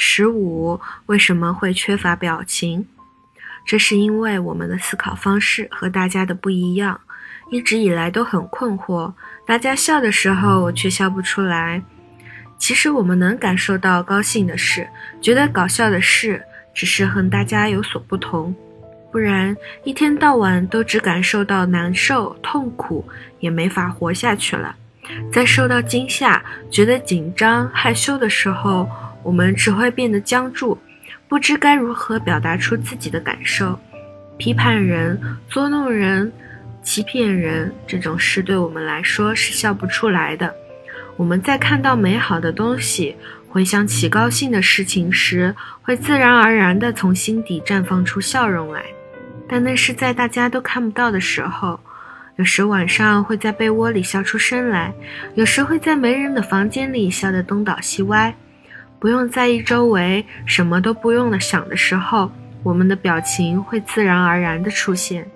十五，为什么会缺乏表情？这是因为我们的思考方式和大家的不一样，一直以来都很困惑。大家笑的时候，我却笑不出来。其实我们能感受到高兴的事，觉得搞笑的事，只是和大家有所不同。不然，一天到晚都只感受到难受、痛苦，也没法活下去了。在受到惊吓、觉得紧张、害羞的时候，我们只会变得僵住，不知该如何表达出自己的感受。批判人、捉弄人、欺骗人这种事，对我们来说是笑不出来的。我们在看到美好的东西、回想起高兴的事情时，会自然而然地从心底绽放出笑容来。但那是在大家都看不到的时候。有时晚上会在被窝里笑出声来，有时会在没人的房间里笑得东倒西歪。不用在意周围，什么都不用的想的时候，我们的表情会自然而然的出现。